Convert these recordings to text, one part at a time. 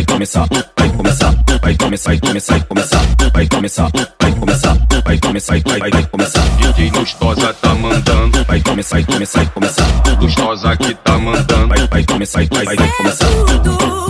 vai começar, vai começar, vai começar, vai começar, vai começar, vai começar, vai começar, vai começar, vai vai vai começar. DJ Lustosa tá mandando, vai começar, vai começar, vai começar. Lustosa que tá mandando, vai vai começar, vai vai vai começar.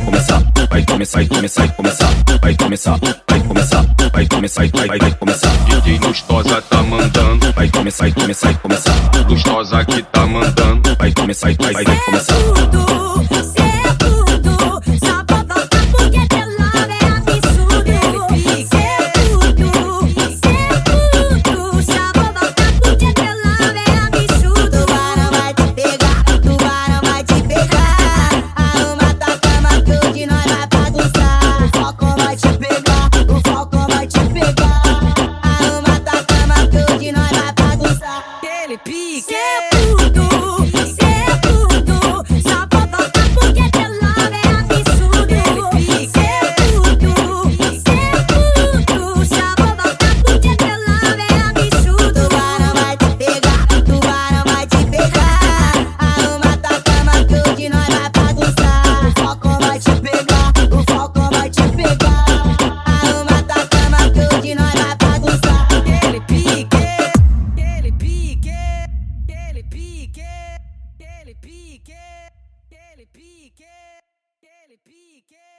vai começar, vai começar, vai começar, vai começar, vai começar, vai começar, vai vai vai começar. DJ Lustosa tá mandando, vai começar, vai começar, vai começar. Lustosa que tá mandando, vai começar, vai vai vai começar. pique, que le pique, que le pique.